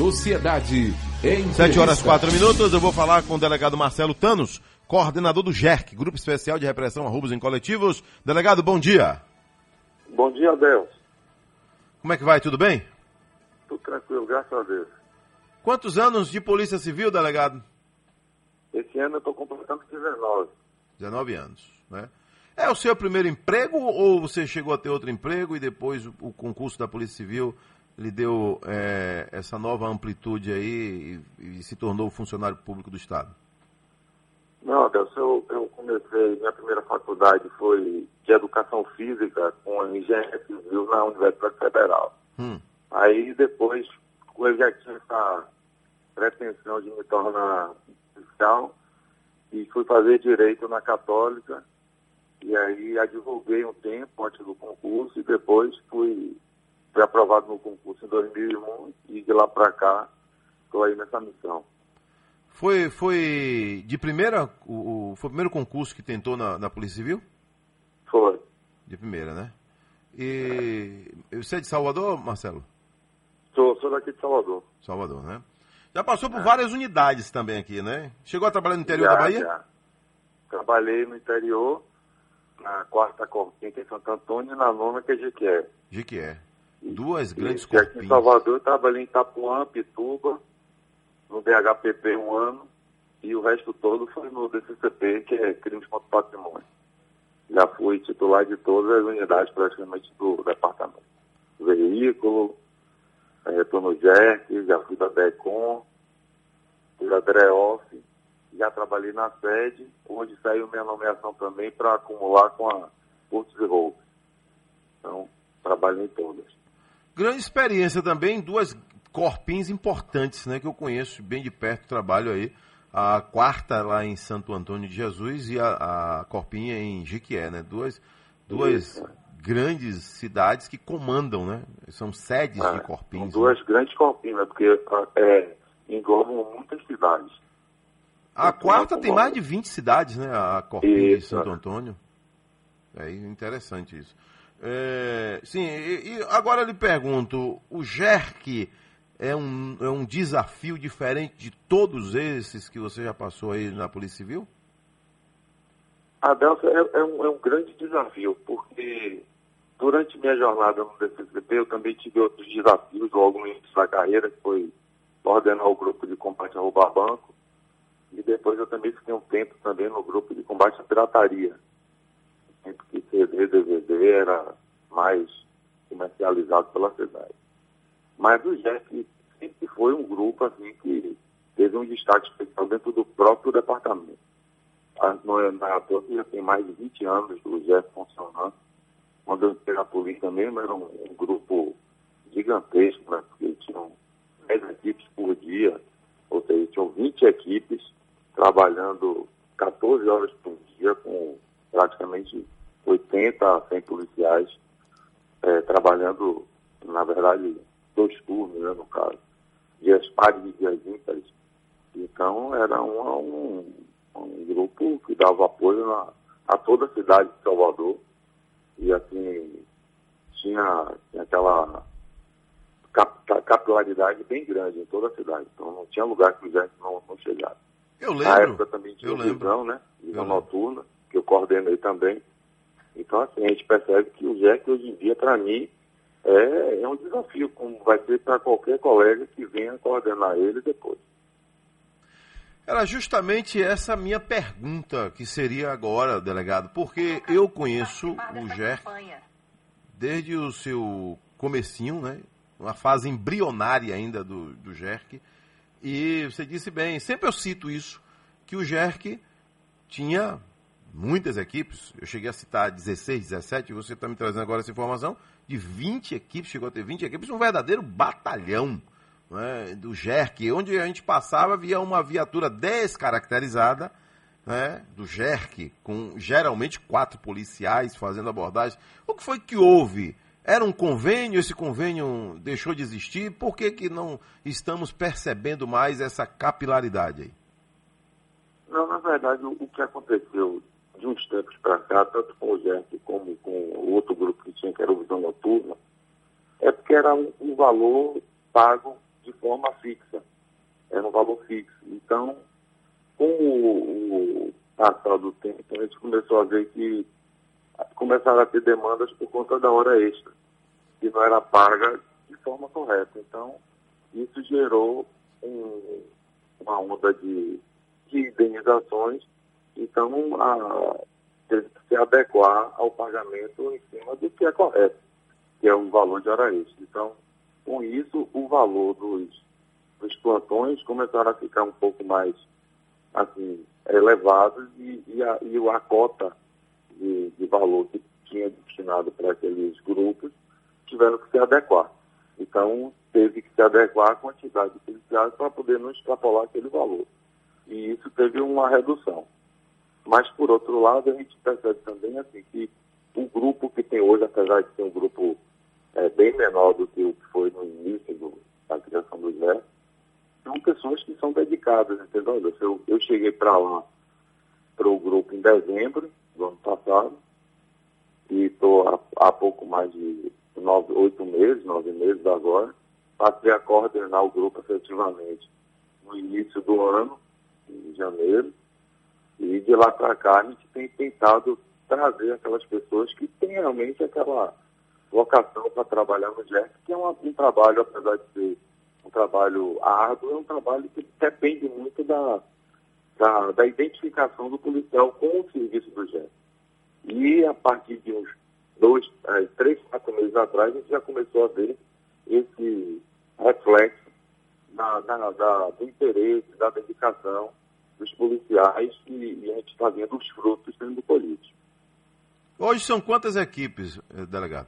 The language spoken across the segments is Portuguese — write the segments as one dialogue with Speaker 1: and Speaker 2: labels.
Speaker 1: Sociedade. Em
Speaker 2: 7 horas 4 minutos, eu vou falar com o delegado Marcelo Tanos, coordenador do GERC, Grupo Especial de Repressão a Roubos em Coletivos. Delegado, bom dia.
Speaker 3: Bom dia, Deus.
Speaker 2: Como é que vai? Tudo bem?
Speaker 3: Tudo tranquilo, graças a Deus.
Speaker 2: Quantos anos de Polícia Civil, delegado?
Speaker 3: Esse ano eu estou completando 19.
Speaker 2: 19 anos, né? É o seu primeiro emprego ou você chegou a ter outro emprego e depois o, o concurso da Polícia Civil lhe deu é, essa nova amplitude aí e, e, se tornou funcionário público do Estado?
Speaker 3: Não, Deus, eu, eu comecei, minha primeira faculdade foi de Educação Física com Engenharia Civil na Universidade Federal. Hum. Aí depois, eu já tinha essa pretensão de me tornar fiscal e fui fazer Direito na Católica e aí advoguei um tempo antes do concurso e depois fui, fui aprovado no concurso em 2001 e de lá para cá estou aí nessa missão.
Speaker 2: Foi, foi de primeira, o, o, foi o primeiro concurso que tentou na, na Polícia Civil?
Speaker 3: Foi.
Speaker 2: De primeira, né? E é. você é de Salvador, Marcelo?
Speaker 3: Sou, sou daqui de Salvador.
Speaker 2: Salvador, né? Já passou por é. várias unidades também aqui, né? Chegou a trabalhar no interior já, da Bahia? Já.
Speaker 3: Trabalhei no interior, na quarta corpinha, que é Santo Antônio, e na nona, que é Jequié.
Speaker 2: Jequié. Duas grandes
Speaker 3: corpinhas. Aqui em Salvador, eu trabalhei em Itapuã, Pituba, no DHPP um ano, e o resto todo foi no DCCP, que é Crimes contra o Patrimônio. Já fui titular de todas as unidades praticamente do departamento. Veículo, estou é, no JERC, já fui da DECOM, fui da DREOF, já trabalhei na sede, onde saiu minha nomeação também para acumular com a Portos e Roubos. Então, trabalhei em todas.
Speaker 2: Grande experiência também, duas corpins importantes, né, que eu conheço bem de perto, trabalho aí. A quarta lá em Santo Antônio de Jesus e a, a corpinha em Jiquié, né? Duas, duas Isso. grandes cidades que comandam, né? São sedes é, de corpins. São
Speaker 3: duas né? grandes corpinhas, né? porque é, englobam muitas cidades.
Speaker 2: A quarta tem mais de 20 cidades, né? A Corpinha de Santo Antônio. É interessante isso. É, sim, e, e, agora eu lhe pergunto, o GERC é um, é um desafio diferente de todos esses que você já passou aí na Polícia Civil?
Speaker 3: Adelson, é, é, um, é um grande desafio, porque durante minha jornada no DCCP eu também tive outros desafios logo no início da carreira, que foi coordenar o grupo de combate a roubar banco, e depois eu também fiquei um tempo também no grupo de combate à pirataria. Tempo que CD, DVD era mais comercializado pela cidade. Mas o GEF sempre foi um grupo assim que teve um destaque especial dentro do próprio departamento. Na toa já tem mais de 20 anos do GEF funcionando. Quando eu entrei na polícia mesmo, era um, um grupo gigantesco, né? Porque tinham 10 equipes por dia, ou seja, tinham 20 equipes trabalhando 14 horas por dia, com praticamente 80 a 100 policiais, é, trabalhando, na verdade, dois turnos, né, no caso, dias pares e dias ímpares. Então, era um, um, um grupo que dava apoio na, a toda a cidade de Salvador. E, assim, tinha, tinha aquela capilaridade bem grande em toda a cidade. Então, não tinha lugar que o gente não, não chegasse.
Speaker 2: Eu lembro. Na época
Speaker 3: também tinha visão, né? Visão noturna, que eu coordenei também. Então, assim, a gente percebe que o JEC hoje em dia, para mim, é, é um desafio, como vai ser para qualquer colega que venha coordenar ele depois.
Speaker 2: Era justamente essa minha pergunta que seria agora, delegado, porque eu conheço o GERC desde o seu comecinho, né? Uma fase embrionária ainda do, do GERC. E você disse bem, sempre eu cito isso, que o GERC tinha muitas equipes, eu cheguei a citar 16, 17, você está me trazendo agora essa informação, de 20 equipes, chegou a ter 20 equipes, um verdadeiro batalhão né, do GERC, onde a gente passava, via uma viatura descaracterizada, né, do GERC, com geralmente quatro policiais fazendo abordagem. O que foi que houve era um convênio, esse convênio deixou de existir. Por que, que não estamos percebendo mais essa capilaridade aí?
Speaker 3: Não, na verdade, o que aconteceu de uns tempos para cá, tanto com o GERC como com o outro grupo que tinha, que era o Visão Noturna, é porque era um, um valor pago de forma fixa, era um valor fixo. Então, com o, o passar do tempo, a gente começou a ver que começaram a ter demandas por conta da hora extra, que não era paga de forma correta. Então, isso gerou um, uma onda de, de indenizações, então a, teve que se adequar ao pagamento em cima do que é correto, que é o valor de hora extra. Então, com isso, o valor dos, dos plantões começaram a ficar um pouco mais assim, elevados e, e, a, e a cota de, de valor que tinha destinado para aqueles grupos tiveram que se adequar. Então, teve que se adequar à quantidade de policiais para poder não extrapolar aquele valor. E isso teve uma redução. Mas, por outro lado, a gente percebe também assim, que o grupo que tem hoje, apesar de ser um grupo é, bem menor do que o que foi no início do, da criação do exército, são pessoas que são dedicadas, entendeu? Eu, eu cheguei para lá, para o grupo em dezembro do ano passado, e estou há, há pouco mais de nove, oito meses, nove meses agora, passei a coordenar o grupo efetivamente no início do ano, em janeiro, e de lá para cá a gente tem tentado trazer aquelas pessoas que têm realmente aquela vocação para trabalhar no GERC, que é um, um trabalho, apesar de ser um trabalho árduo, é um trabalho que depende muito da, da, da identificação do policial com o serviço do GERC. E a partir de uns dois, é, três, quatro meses atrás, a gente já começou a ver esse reflexo da, do interesse, da dedicação dos policiais e, e a gente está vendo os frutos sendo colhidos.
Speaker 2: Hoje são quantas equipes, eh, delegado?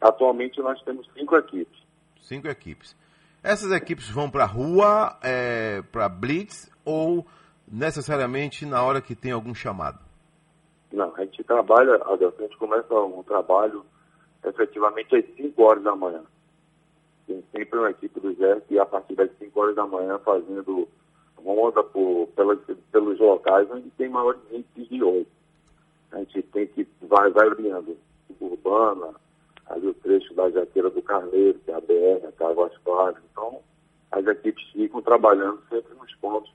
Speaker 3: Atualmente nós temos cinco equipes.
Speaker 2: Cinco equipes. Essas equipes vão para a rua, é, para blitz ou necessariamente na hora que tem algum chamado?
Speaker 3: Não, a gente trabalha, a gente começa um trabalho efetivamente às 5 horas da manhã. Tem sempre uma equipe do Exército e a partir das 5 horas da manhã fazendo ronda por, pelos, pelos locais onde tem maiores índices de oi. A gente tem que vai, abrindo urbana, ali o trecho da Jaqueira do Carneiro, que é a BR, a Caguas Claras. Então, as equipes ficam trabalhando sempre nos pontos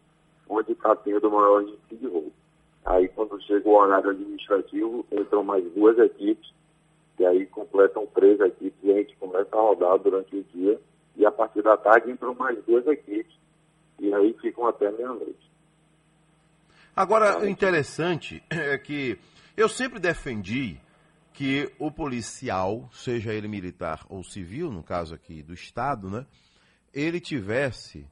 Speaker 3: onde está tendo maior índice de roubo. Aí, quando chega o horário administrativo, entram mais duas equipes, e aí completam três equipes, e a gente começa a rodar durante o dia, e a partir da tarde entram mais duas equipes, e aí ficam até meia-noite.
Speaker 2: Agora, o interessante é que eu sempre defendi que o policial, seja ele militar ou civil, no caso aqui do Estado, né, ele tivesse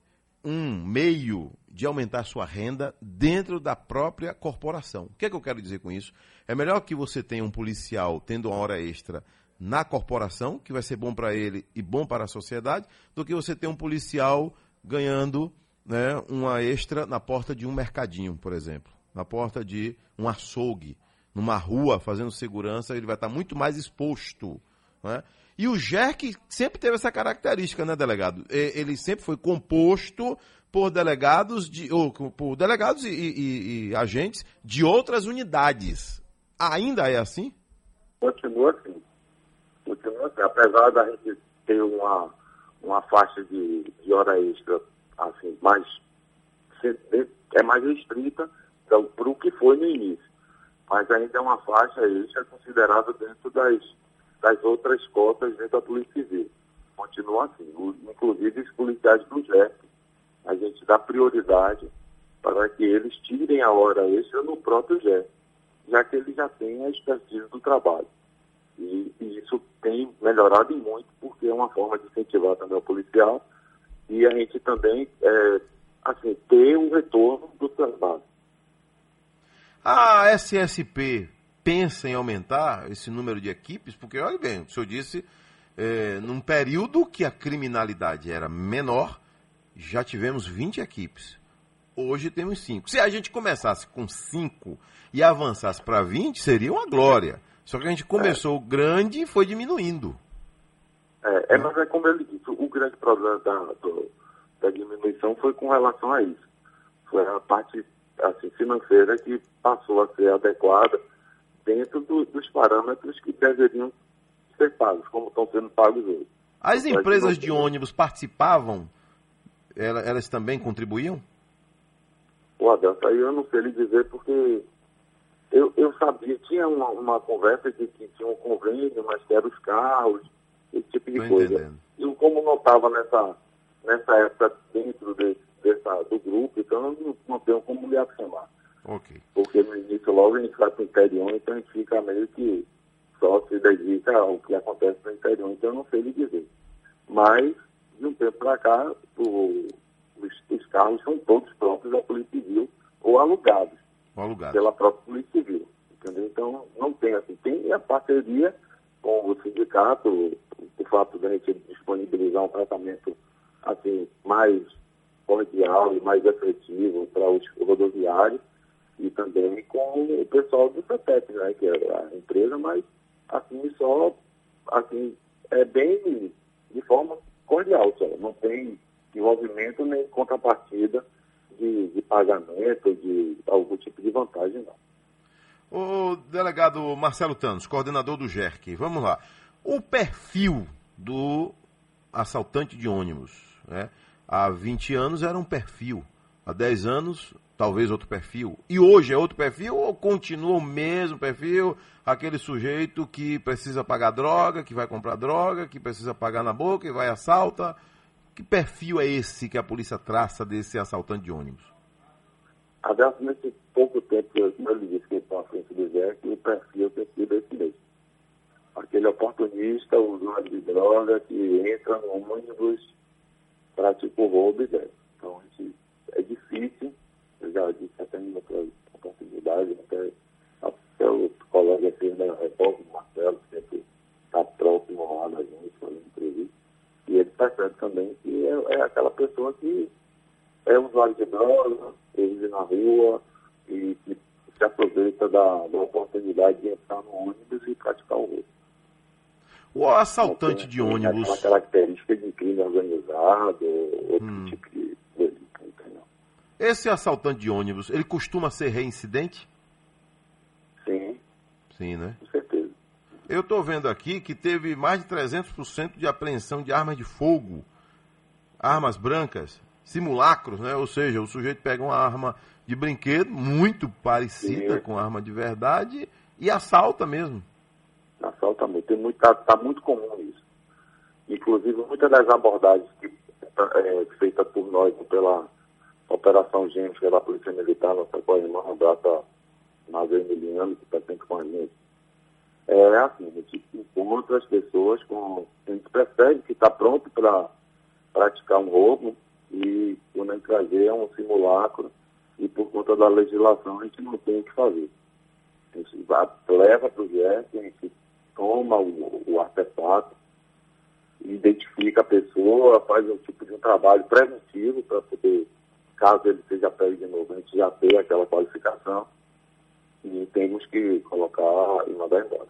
Speaker 2: um meio de aumentar sua renda dentro da própria corporação. O que, é que eu quero dizer com isso? É melhor que você tenha um policial tendo uma hora extra na corporação, que vai ser bom para ele e bom para a sociedade, do que você ter um policial ganhando né, uma extra na porta de um mercadinho, por exemplo, na porta de um açougue, numa rua fazendo segurança, ele vai estar muito mais exposto. Né? E o GERC sempre teve essa característica, né, delegado? Ele sempre foi composto por delegados de, ou por delegados e, e, e agentes de outras unidades. Ainda é assim?
Speaker 3: Continua assim. Continua assim. Apesar da gente ter uma, uma faixa de, de hora extra mais, é mais restrita então, para o que foi no início. Mas ainda é uma faixa extra considerada dentro das das outras cotas dentro da Polícia Civil. Continua assim. Inclusive os policiais do GEP, a gente dá prioridade para que eles tirem a hora extra no próprio GEP, já que eles já têm a expertise do trabalho. E, e isso tem melhorado muito, porque é uma forma de incentivar também o policial e a gente também é, assim, ter um retorno do trabalho.
Speaker 2: A SSP pensa em aumentar esse número de equipes? Porque, olha bem, o senhor disse, é, num período que a criminalidade era menor, já tivemos 20 equipes. Hoje temos 5. Se a gente começasse com 5 e avançasse para 20, seria uma glória. Só que a gente começou é. grande e foi diminuindo.
Speaker 3: É, é, mas é como ele disse, o grande problema da, do, da diminuição foi com relação a isso. Foi a parte assim, financeira que passou a ser adequada dentro do, dos parâmetros que deveriam ser pagos, como estão sendo pagos hoje.
Speaker 2: As empresas de ônibus participavam? Elas também contribuíam?
Speaker 3: O Adelson, aí eu não sei lhe dizer porque eu, eu sabia, tinha uma, uma conversa de que tinha um convênio, mas que eram os carros, esse tipo de Tô coisa. Entendendo. E como não estava nessa, nessa época dentro de, dessa, do grupo, então eu não, não tenho como lhe afirmar.
Speaker 2: Okay.
Speaker 3: Porque no início logo a gente vai para o interior, então a gente fica meio que só se dedica ao que acontece no interior, então eu não sei lhe dizer. Mas, de um tempo para cá, o, os, os, carros são todos próprios da Polícia Civil ou alugados,
Speaker 2: ou alugados.
Speaker 3: pela própria Polícia Civil. Entendeu? Então, não tem assim. Tem a parceria com o sindicato, fato de a gente disponibilizar um tratamento assim, mais cordial e mais efetivo para os rodoviários e também com o pessoal do CETEP, né, que é a empresa, mas assim só assim é bem de forma cordial só, não tem envolvimento nem contrapartida de, de pagamento, de algum tipo de vantagem não.
Speaker 2: O delegado Marcelo Tanos, coordenador do GERC, vamos lá. O perfil do assaltante de ônibus, né? há 20 anos era um perfil, há 10 anos talvez outro perfil. E hoje é outro perfil ou continua o mesmo perfil? Aquele sujeito que precisa pagar droga, que vai comprar droga, que precisa pagar na boca e vai assalta. Que perfil é esse que a polícia traça desse assaltante de ônibus?
Speaker 3: Adelso, nesse pouco tempo que eu, eu lhe disse que estou à frente do exército, o perfil tem sido esse mesmo. Aquele oportunista, usuário de droga, que entra no ônibus, pratica o roubo e desce. Então, é difícil eu já disse até em outra oportunidade, até, até o colega aqui da Repórter, Marcelo, sempre está próximo lá da gente, fazendo entrevista, e ele percebe também que é, é, aquela pessoa que é usuário de droga, vive na rua e que se aproveita da, da oportunidade de entrar no ônibus e praticar o roubo.
Speaker 2: O assaltante de ônibus.
Speaker 3: Uma característica de crime organizado, outro hum. tipo de
Speaker 2: esse assaltante de ônibus, ele costuma ser reincidente?
Speaker 3: Sim.
Speaker 2: Sim, né?
Speaker 3: Com certeza.
Speaker 2: Eu estou vendo aqui que teve mais de 300% de apreensão de armas de fogo, armas brancas, simulacros, né? Ou seja, o sujeito pega uma arma de brinquedo muito parecida Sim. com arma de verdade e assalta mesmo.
Speaker 3: Assalta muito. Está tá muito comum isso. Inclusive, muitas das abordagens que é, feitas por nós pela Operação Gêmeos, que é Polícia Militar, nossa co-irmã, a Brata Mazei Emiliano, que está sempre com a gente. É assim, a gente encontra as pessoas com. A gente percebe que está pronto para praticar um roubo e a gente trazer é um simulacro e por conta da legislação a gente não tem o que fazer. A gente leva para o GES, a gente o, o artefato, identifica a pessoa, faz um tipo de um trabalho preventivo para poder caso ele seja pego de novo, a gente já tem aquela qualificação e temos que colocar e mandar embora.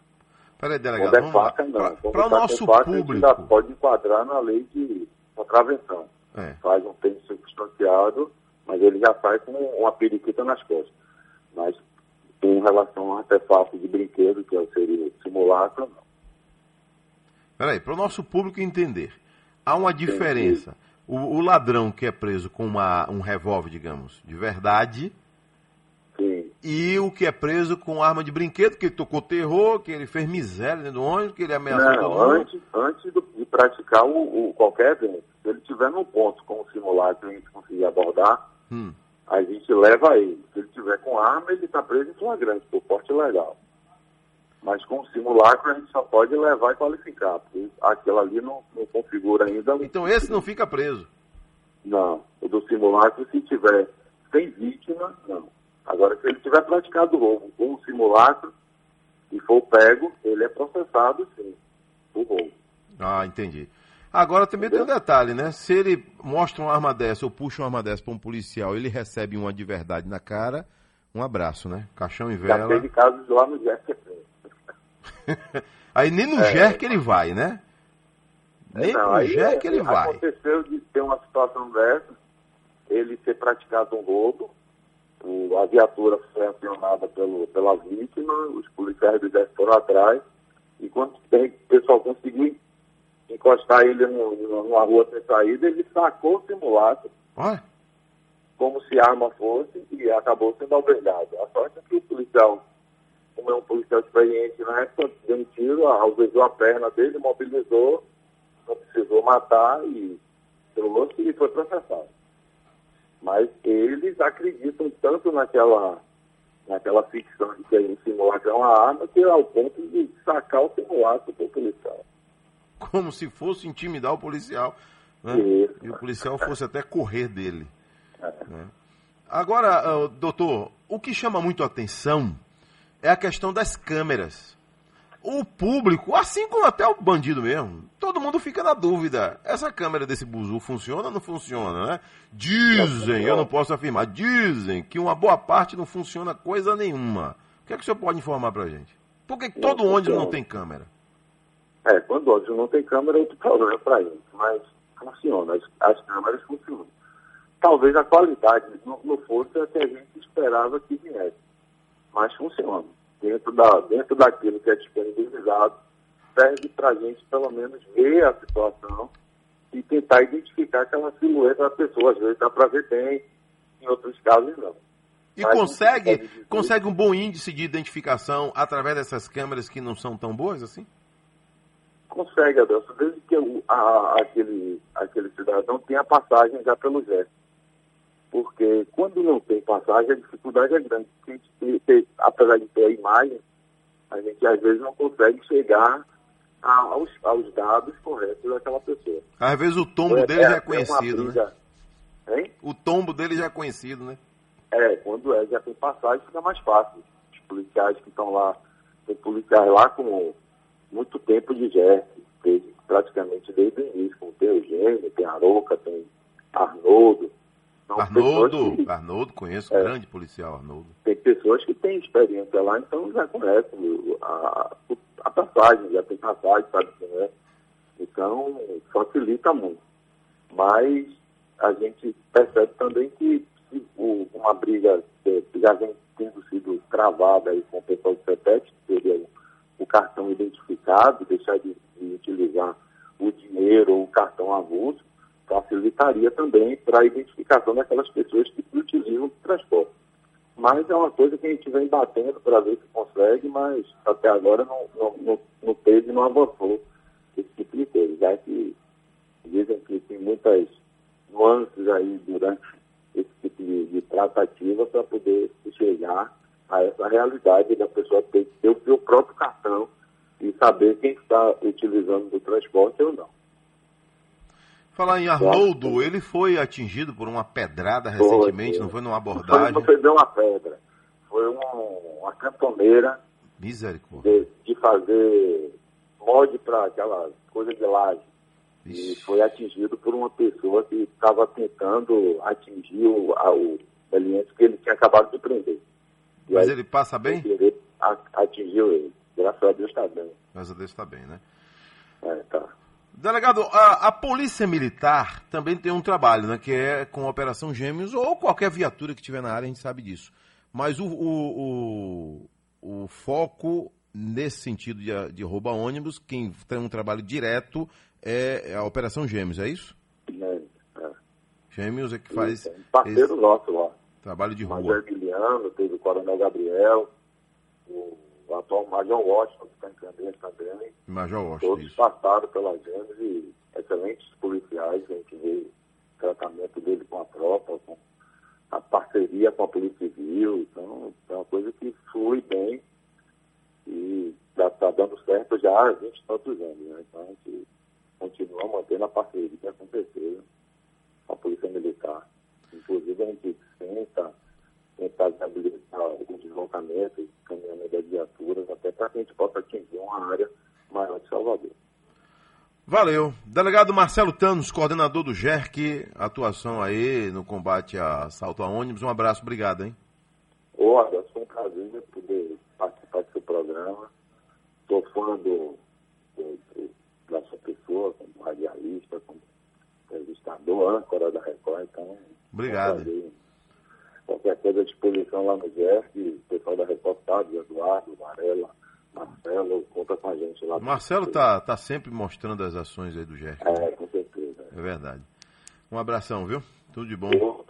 Speaker 2: Peraí, delegado, Quando
Speaker 3: é faca, não.
Speaker 2: Para o nosso faca, público...
Speaker 3: ainda pode enquadrar na lei de contravenção. É. Faz um tempo circunstanciado, mas ele já sai com uma periquita nas costas. Mas em relação ao artefato de brinquedo, que é seria o simulacro, não.
Speaker 2: Peraí, para o nosso público entender, há uma diferença. O, o ladrão que é preso com uma, um revólver, digamos, de verdade,
Speaker 3: Sim.
Speaker 2: e o que é preso com arma de brinquedo, que ele tocou terror, que ele fez miséria dentro do ônibus, que ele ameaçou
Speaker 3: Não, todo antes, antes de praticar o, o qualquer evento, se ele estiver num ponto com o simulacro e a gente conseguir abordar, hum. a gente leva ele. Se ele estiver com arma, ele está preso em flagrante, por porte legal. Mas com o simulacro a gente só pode levar e qualificar, porque aquilo ali não, não configura ainda.
Speaker 2: Então esse não fica preso?
Speaker 3: Não. O do simulacro, se tiver sem vítima, não. Agora, se ele tiver praticado roubo com o simulacro e for pego, ele é processado, sim, por roubo.
Speaker 2: Ah, entendi. Agora também Entendeu? tem um detalhe, né? Se ele mostra uma arma dessa ou puxa uma arma dessa para um policial, ele recebe uma de verdade na cara, um abraço, né? Caixão e vela.
Speaker 3: Já teve casos lá no Jéssica
Speaker 2: aí nem no é, que ele vai, né? Nem não, no que ele vai.
Speaker 3: Aconteceu de ter uma situação dessa, ele ter praticado um roubo, a viatura foi acionada pelo, pela vítima, os policiais do foram atrás, e quando o pessoal conseguiu encostar ele no, numa rua sem saída, ele sacou o simulacro
Speaker 2: Olha,
Speaker 3: como se a arma fosse e acabou sendo alvejado. A sorte é que o policial, como é um policial experiente na época, deu um tiro, alvejou a perna dele, mobilizou, não precisou matar e trouxe e foi processado. Mas eles acreditam tanto naquela, naquela ficção de que o simulacro é uma arma, que é ao ponto de sacar o simulacro para o policial.
Speaker 2: como se fosse intimidar o policial. né? E o policial fosse até correr dele. né? Agora, ah, doutor, o que chama muito a atenção é a questão das câmeras. O público, assim como até o bandido mesmo, todo mundo fica na dúvida. Essa câmera desse buzu funciona ou não funciona, né? Dizem, eu não posso afirmar, dizem que uma boa parte não funciona coisa nenhuma. O que é que o senhor pode informar pra gente? Por que todo
Speaker 3: Não
Speaker 2: ônibus não tem câmera?
Speaker 3: É, quando o ônibus não tem câmera é outro problema para eles, mas funciona, as, as câmeras funcionam. Talvez a qualidade não, não fosse a que a gente esperava que viesse, mas funciona. Dentro, da, dentro daquilo que é disponibilizado, serve para a gente pelo menos ver a situação e tentar identificar aquela silhueta da pessoa. Às vezes dá para ver bem, em outros casos não.
Speaker 2: E
Speaker 3: Mas
Speaker 2: consegue,
Speaker 3: dizer-
Speaker 2: consegue um bom índice de identificação através dessas câmeras que não são tão boas assim?
Speaker 3: Consegue, Adelson, desde que a- aquele, aquele cidadão tenha passagem já pelo gesto. Porque quando não tem passagem, a dificuldade é grande. Porque tem- apesar de ter a imagem, a gente às vezes não consegue chegar a- aos, aos dados corretos daquela pessoa.
Speaker 2: Às vezes o tombo dele já é
Speaker 3: uma
Speaker 2: conhecido, né?
Speaker 3: Hein?
Speaker 2: O tombo dele já é conhecido, né?
Speaker 3: É, quando é, já tem passagem, fica mais fácil. Os policiais que estão lá, tem policiais lá com muito tempo de desde, praticamente desde o início, como tem Eugênio, tem Aroca, tem Arnoldo. Pessoas
Speaker 2: Arnoldo,
Speaker 3: que-
Speaker 2: Arnoldo, conheço,
Speaker 3: É.
Speaker 2: grande policial Arnoldo.
Speaker 3: tem pessoas que têm experiência lá, então já conhecem a, a passagem, já tem passagem, sabe quem é. Então, facilita muito. Mas a gente percebe também que se o- uma briga que já vem tendo sido travada aí com o pessoal do CETEC, que seria o, o cartão identificado, deixar de, de utilizar o dinheiro ou o cartão avulso, facilitaria também para a identificação daquelas pessoas que utilizam o transporte. Mas é uma coisa que a gente vem batendo para ver se consegue, mas até agora não, não, não, não teve, não avançou esse tipo de coisa, já que dizem que tem muitas nuances aí durante esse tipo de, de tratativa para poder chegar a essa realidade da pessoa ter que ter o seu próprio cartão e saber quem está utilizando do transporte ou não.
Speaker 2: Falar em Arnoldo, ele foi atingido por uma pedrada recentemente,
Speaker 3: foi.
Speaker 2: não foi numa
Speaker 3: Não foi,
Speaker 2: abordagem?
Speaker 3: não foi bem uma pedra, foi um- uma cantoneira
Speaker 2: Misericórdia.
Speaker 3: de, de fazer molde para aquela coisa de laje. E
Speaker 2: Ixi.
Speaker 3: foi atingido por uma pessoa que estava tentando atingir o, a- o cliente que ele tinha acabado de prender. E
Speaker 2: Mas
Speaker 3: aí,
Speaker 2: ele passa bem?
Speaker 3: a- atingiu ele. Graças a Deus está bem.
Speaker 2: Graças a Deus está bem, né?
Speaker 3: É, tá.
Speaker 2: Delegado, a, a Polícia Militar também tem um trabalho, né? Que é com a Operação Gêmeos ou qualquer viatura que tiver na área, a gente sabe disso. Mas o, o, o, o foco nesse sentido de, de rouba ônibus, quem tem um trabalho direto é a Operação Gêmeos, é isso?
Speaker 3: É, é.
Speaker 2: Gêmeos é que faz
Speaker 3: Isso, é um parceiro
Speaker 2: esse
Speaker 3: nosso lá.
Speaker 2: trabalho de rua.
Speaker 3: Emiliano, teve o Coronel Gabriel, o, o atual Major Washington, que está em Candeias também.
Speaker 2: Major Washington,
Speaker 3: Todos
Speaker 2: isso.
Speaker 3: passaram pela Gênesis e excelentes policiais, a gente vê o tratamento dele com a tropa, com a parceria com a Polícia Civil, então é uma coisa que flui bem e está dando certo já há 20 e tantos anos, né? Então a gente continua mantendo a parceria com a Polícia Militar. Inclusive a gente tenta tentar viabilizar o deslocamento, o caminhamento das viaturas, até para que a gente possa atingir uma área maior de Salvador.
Speaker 2: Valeu. Delegado Marcelo Tanos, coordenador do GERC, atuação aí no combate a assalto a ônibus. Um abraço, obrigado, hein?
Speaker 3: Ô, Adelson, foi um prazer poder participar do seu programa. Sou fã do, do- do- da sua pessoa, como radialista, como entrevistador, âncora da Record, então...
Speaker 2: Obrigado.
Speaker 3: é um. Qualquer coisa à disposição lá no GERC, o pessoal da reportagem, Eduardo, Varela, Marcelo conta com a gente lá.
Speaker 2: Marcelo tá, tá sempre mostrando as ações aí do GERC.
Speaker 3: É, com certeza.
Speaker 2: É verdade. Um abração, viu? Tudo de bom.
Speaker 3: Eu